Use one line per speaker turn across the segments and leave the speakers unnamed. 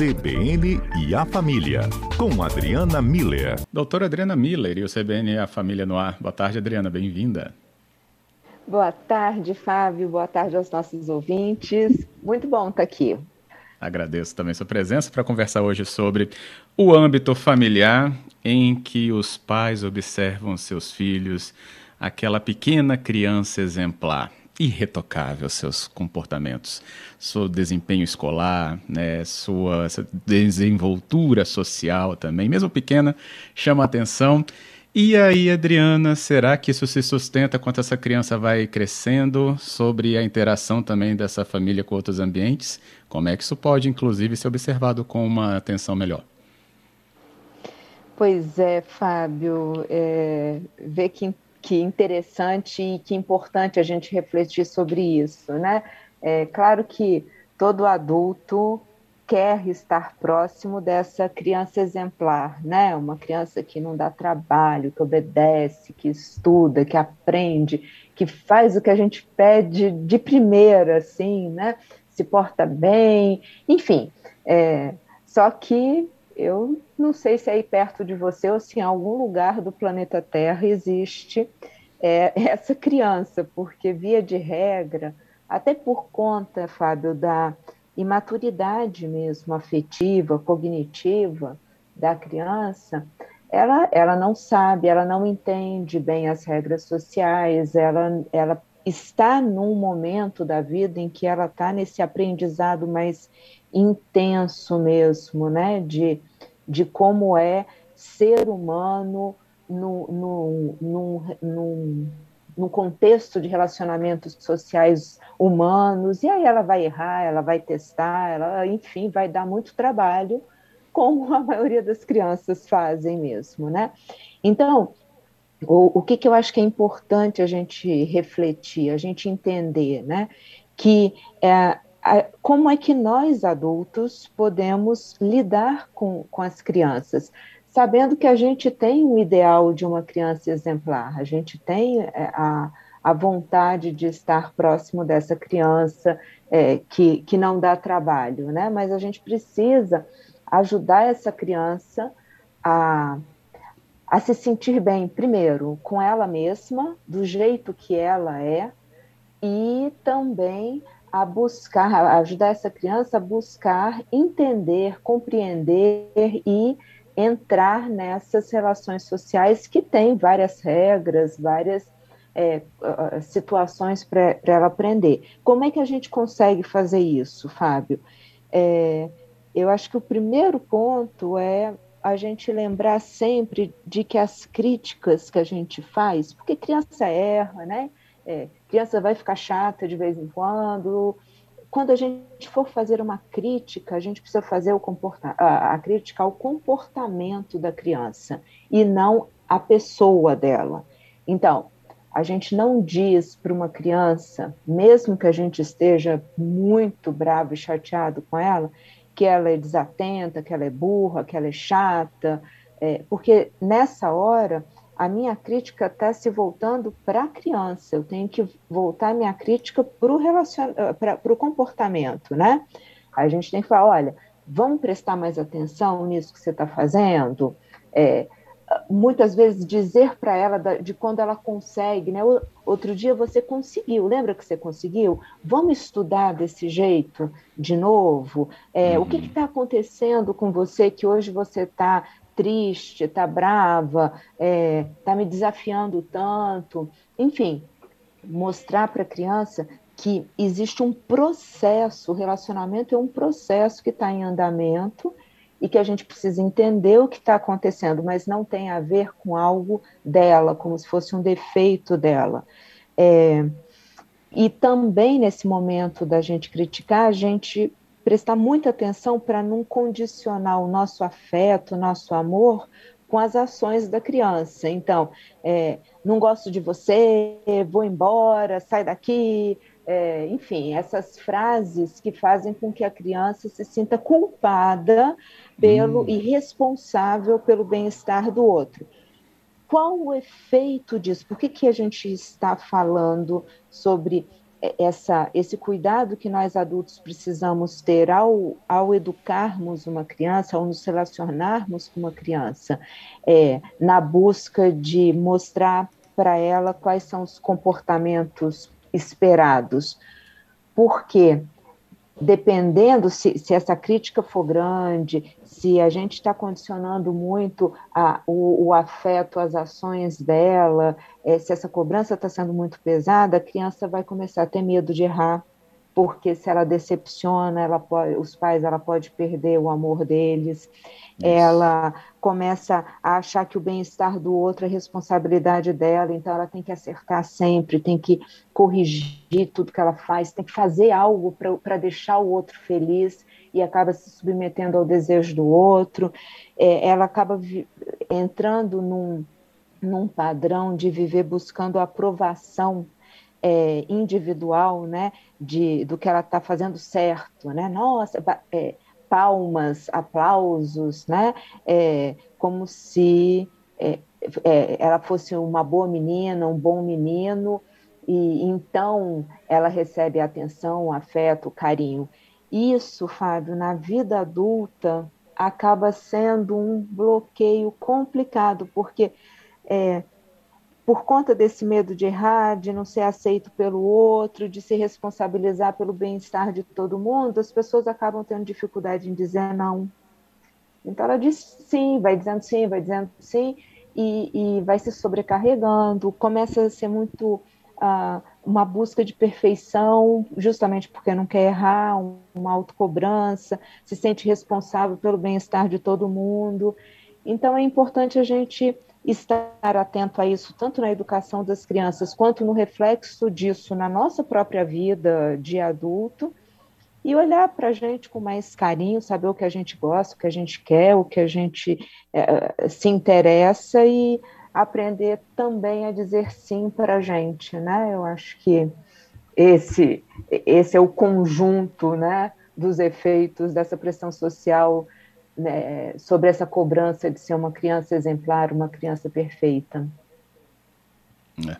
CBN e a Família, com Adriana Miller.
Doutora Adriana Miller e o CBN e a Família no ar. Boa tarde, Adriana, bem-vinda.
Boa tarde, Fábio. Boa tarde aos nossos ouvintes. Muito bom estar aqui.
Agradeço também sua presença para conversar hoje sobre o âmbito familiar em que os pais observam seus filhos, aquela pequena criança exemplar irretocável seus comportamentos, seu desempenho escolar, né, sua, sua desenvoltura social também, mesmo pequena, chama atenção. E aí, Adriana, será que isso se sustenta quando essa criança vai crescendo sobre a interação também dessa família com outros ambientes? Como é que isso pode, inclusive, ser observado com uma atenção melhor?
Pois é, Fábio, é, ver que que interessante e que importante a gente refletir sobre isso, né? É claro que todo adulto quer estar próximo dessa criança exemplar, né? Uma criança que não dá trabalho, que obedece, que estuda, que aprende, que faz o que a gente pede de primeira, assim, né? Se porta bem, enfim. É, só que eu não sei se aí perto de você ou se em algum lugar do planeta Terra existe é, essa criança, porque via de regra, até por conta, Fábio, da imaturidade mesmo afetiva, cognitiva da criança, ela, ela não sabe, ela não entende bem as regras sociais, ela, ela está num momento da vida em que ela está nesse aprendizado mais intenso mesmo, né, de de como é ser humano no, no, no, no, contexto de relacionamentos sociais humanos, e aí ela vai errar, ela vai testar, ela, enfim, vai dar muito trabalho, como a maioria das crianças fazem mesmo, né? Então, o, o que, que eu acho que é importante a gente refletir, a gente entender, né? Que é, como é que nós adultos podemos lidar com, com as crianças, sabendo que a gente tem um ideal de uma criança exemplar, a gente tem é, a, a vontade de estar próximo dessa criança é, que, que não dá trabalho, né? Mas a gente precisa ajudar essa criança a, a se sentir bem, primeiro, com ela mesma, do jeito que ela é, e também a buscar, a ajudar essa criança a buscar entender, compreender e entrar nessas relações sociais que têm várias regras, várias é, situações para ela aprender. Como é que a gente consegue fazer isso, Fábio? É, eu acho que o primeiro ponto é a gente lembrar sempre de que as críticas que a gente faz, porque criança erra, né? É, criança vai ficar chata de vez em quando. Quando a gente for fazer uma crítica, a gente precisa fazer o comporta a, crítica ao comportamento da criança e não a pessoa dela. Então, a gente não diz para uma criança, mesmo que a gente esteja muito bravo e chateado com ela, que ela é desatenta, que ela é burra, que ela é chata, é, porque nessa hora a minha crítica está se voltando para a criança, eu tenho que voltar a minha crítica para o relacion... comportamento, né? A gente tem que falar, olha, vamos prestar mais atenção nisso que você está fazendo, é, muitas vezes dizer para ela de quando ela consegue, né? Outro dia você conseguiu, lembra que você conseguiu? Vamos estudar desse jeito de novo? É, uhum. O que está acontecendo com você que hoje você está triste, está brava, é, tá me desafiando tanto. Enfim, mostrar para a criança que existe um processo, o relacionamento é um processo que está em andamento e que a gente precisa entender o que está acontecendo, mas não tem a ver com algo dela, como se fosse um defeito dela. É, e também nesse momento da gente criticar, a gente prestar muita atenção para não condicionar o nosso afeto, o nosso amor com as ações da criança. Então, é, não gosto de você, vou embora, sai daqui, é, enfim, essas frases que fazem com que a criança se sinta culpada pelo hum. e responsável pelo bem-estar do outro. Qual o efeito disso? Por que, que a gente está falando sobre essa, esse cuidado que nós adultos precisamos ter ao, ao educarmos uma criança, ao nos relacionarmos com uma criança, é, na busca de mostrar para ela quais são os comportamentos esperados. Porque dependendo se, se, essa crítica for grande, se a gente está condicionando muito a, o, o, afeto às ações dela, é, se essa cobrança está sendo muito pesada, a criança vai começar a ter medo de errar, porque se ela decepciona, ela pode, os pais, ela pode perder o amor deles ela começa a achar que o bem-estar do outro é responsabilidade dela, então ela tem que acertar sempre, tem que corrigir tudo que ela faz, tem que fazer algo para deixar o outro feliz e acaba se submetendo ao desejo do outro. É, ela acaba entrando num, num padrão de viver buscando a aprovação é, individual, né, de, do que ela está fazendo certo, né? Nossa, é, palmas, aplausos, né? É, como se é, é, ela fosse uma boa menina, um bom menino, e então ela recebe atenção, afeto, carinho. Isso, Fábio, na vida adulta acaba sendo um bloqueio complicado, porque é, por conta desse medo de errar, de não ser aceito pelo outro, de se responsabilizar pelo bem-estar de todo mundo, as pessoas acabam tendo dificuldade em dizer não. Então ela diz sim, vai dizendo sim, vai dizendo sim, e, e vai se sobrecarregando, começa a ser muito uh, uma busca de perfeição, justamente porque não quer errar, uma autocobrança, se sente responsável pelo bem-estar de todo mundo. Então é importante a gente estar atento a isso, tanto na educação das crianças, quanto no reflexo disso na nossa própria vida de adulto, e olhar para a gente com mais carinho, saber o que a gente gosta, o que a gente quer, o que a gente é, se interessa e aprender também a dizer sim para a gente, né? Eu acho que esse, esse é o conjunto, né, dos efeitos dessa pressão social né, sobre essa cobrança de ser uma criança exemplar, uma criança perfeita.
É.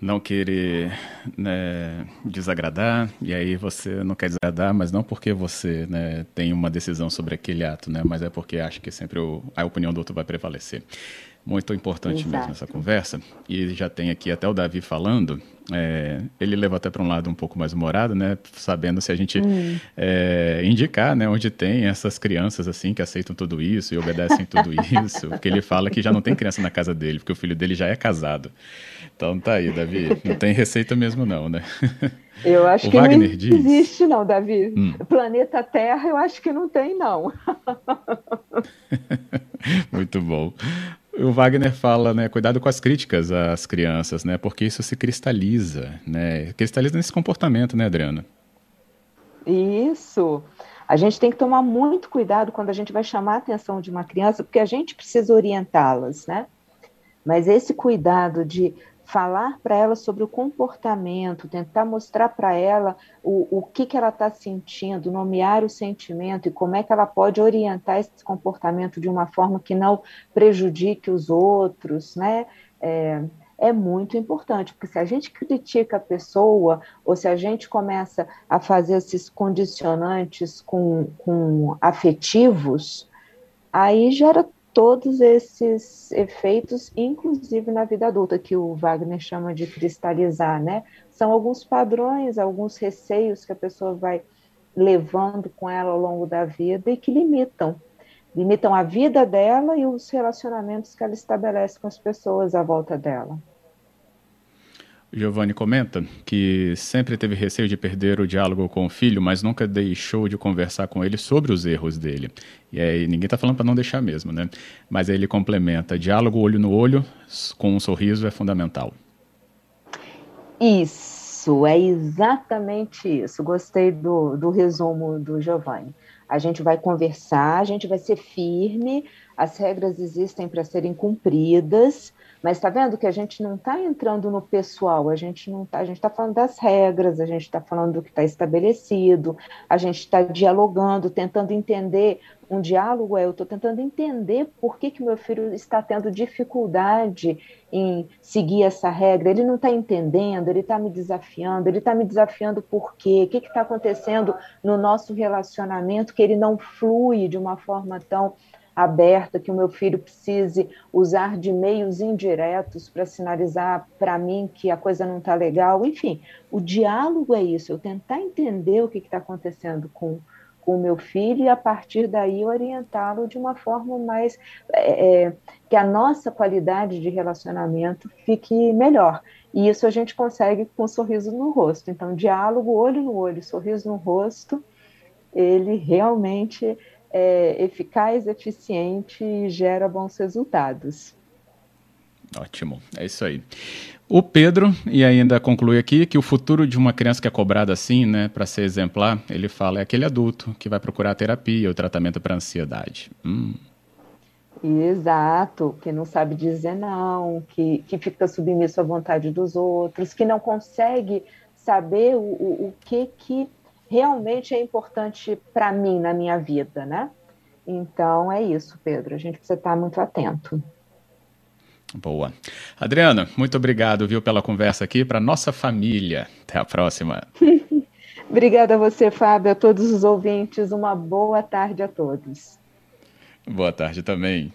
Não querer né, desagradar, e aí você não quer desagradar, mas não porque você né, tem uma decisão sobre aquele ato, né, mas é porque acha que sempre o, a opinião do outro vai prevalecer muito importante Exato. mesmo essa conversa. E já tem aqui até o Davi falando. É, ele leva até para um lado um pouco mais humorado, né? Sabendo se a gente hum. é, indicar, né? Onde tem essas crianças assim que aceitam tudo isso e obedecem tudo isso. Porque ele fala que já não tem criança na casa dele, porque o filho dele já é casado. Então tá aí, Davi. Não tem receita mesmo não, né?
Eu acho o que Wagner não diz... existe não, Davi. Hum. Planeta Terra eu acho que não tem não.
Muito bom. O Wagner fala, né, cuidado com as críticas às crianças, né, porque isso se cristaliza, né, cristaliza nesse comportamento, né, Adriana?
Isso. A gente tem que tomar muito cuidado quando a gente vai chamar a atenção de uma criança, porque a gente precisa orientá-las, né? Mas esse cuidado de falar para ela sobre o comportamento, tentar mostrar para ela o, o que, que ela está sentindo, nomear o sentimento e como é que ela pode orientar esse comportamento de uma forma que não prejudique os outros, né? É, é muito importante, porque se a gente critica a pessoa, ou se a gente começa a fazer esses condicionantes com, com afetivos, aí gera todos esses efeitos, inclusive na vida adulta, que o Wagner chama de cristalizar, né? São alguns padrões, alguns receios que a pessoa vai levando com ela ao longo da vida e que limitam. Limitam a vida dela e os relacionamentos que ela estabelece com as pessoas à volta dela.
Giovanni comenta que sempre teve receio de perder o diálogo com o filho, mas nunca deixou de conversar com ele sobre os erros dele. E aí ninguém está falando para não deixar mesmo, né? Mas aí ele complementa: diálogo olho no olho com um sorriso é fundamental.
Isso, é exatamente isso. Gostei do, do resumo do Giovanni. A gente vai conversar, a gente vai ser firme, as regras existem para serem cumpridas, Mas está vendo que a gente não está entrando no pessoal, a gente não tá, a gente está falando das regras, a gente está falando do que está estabelecido, a gente está dialogando, tentando entender. Um diálogo é eu estou tentando entender por que, que meu filho está tendo dificuldade em seguir essa regra. Ele não está entendendo, ele está me desafiando, ele está me desafiando por quê? O que está acontecendo no nosso relacionamento que ele não flui de uma forma tão aberta, que o meu filho precise usar de meios indiretos para sinalizar para mim que a coisa não está legal. Enfim, o diálogo é isso, eu tentar entender o que está acontecendo com, com o meu filho e a partir daí orientá-lo de uma forma mais é, é, que a nossa qualidade de relacionamento fique melhor. E isso a gente consegue com um sorriso no rosto. Então, diálogo, olho no olho, sorriso no rosto, ele realmente é eficaz, eficiente e gera bons resultados.
Ótimo, é isso aí. O Pedro, e ainda conclui aqui, que o futuro de uma criança que é cobrada assim, né, para ser exemplar, ele fala, é aquele adulto que vai procurar terapia ou tratamento para ansiedade. Hum.
Exato, que não sabe dizer não, que, que fica submisso à vontade dos outros, que não consegue saber o, o, o que que realmente é importante para mim na minha vida, né? Então é isso, Pedro. A gente precisa estar muito atento.
Boa. Adriana, muito obrigado, viu, pela conversa aqui para nossa família. Até a próxima.
Obrigada a você, Fábio, a todos os ouvintes. Uma boa tarde a todos.
Boa tarde também.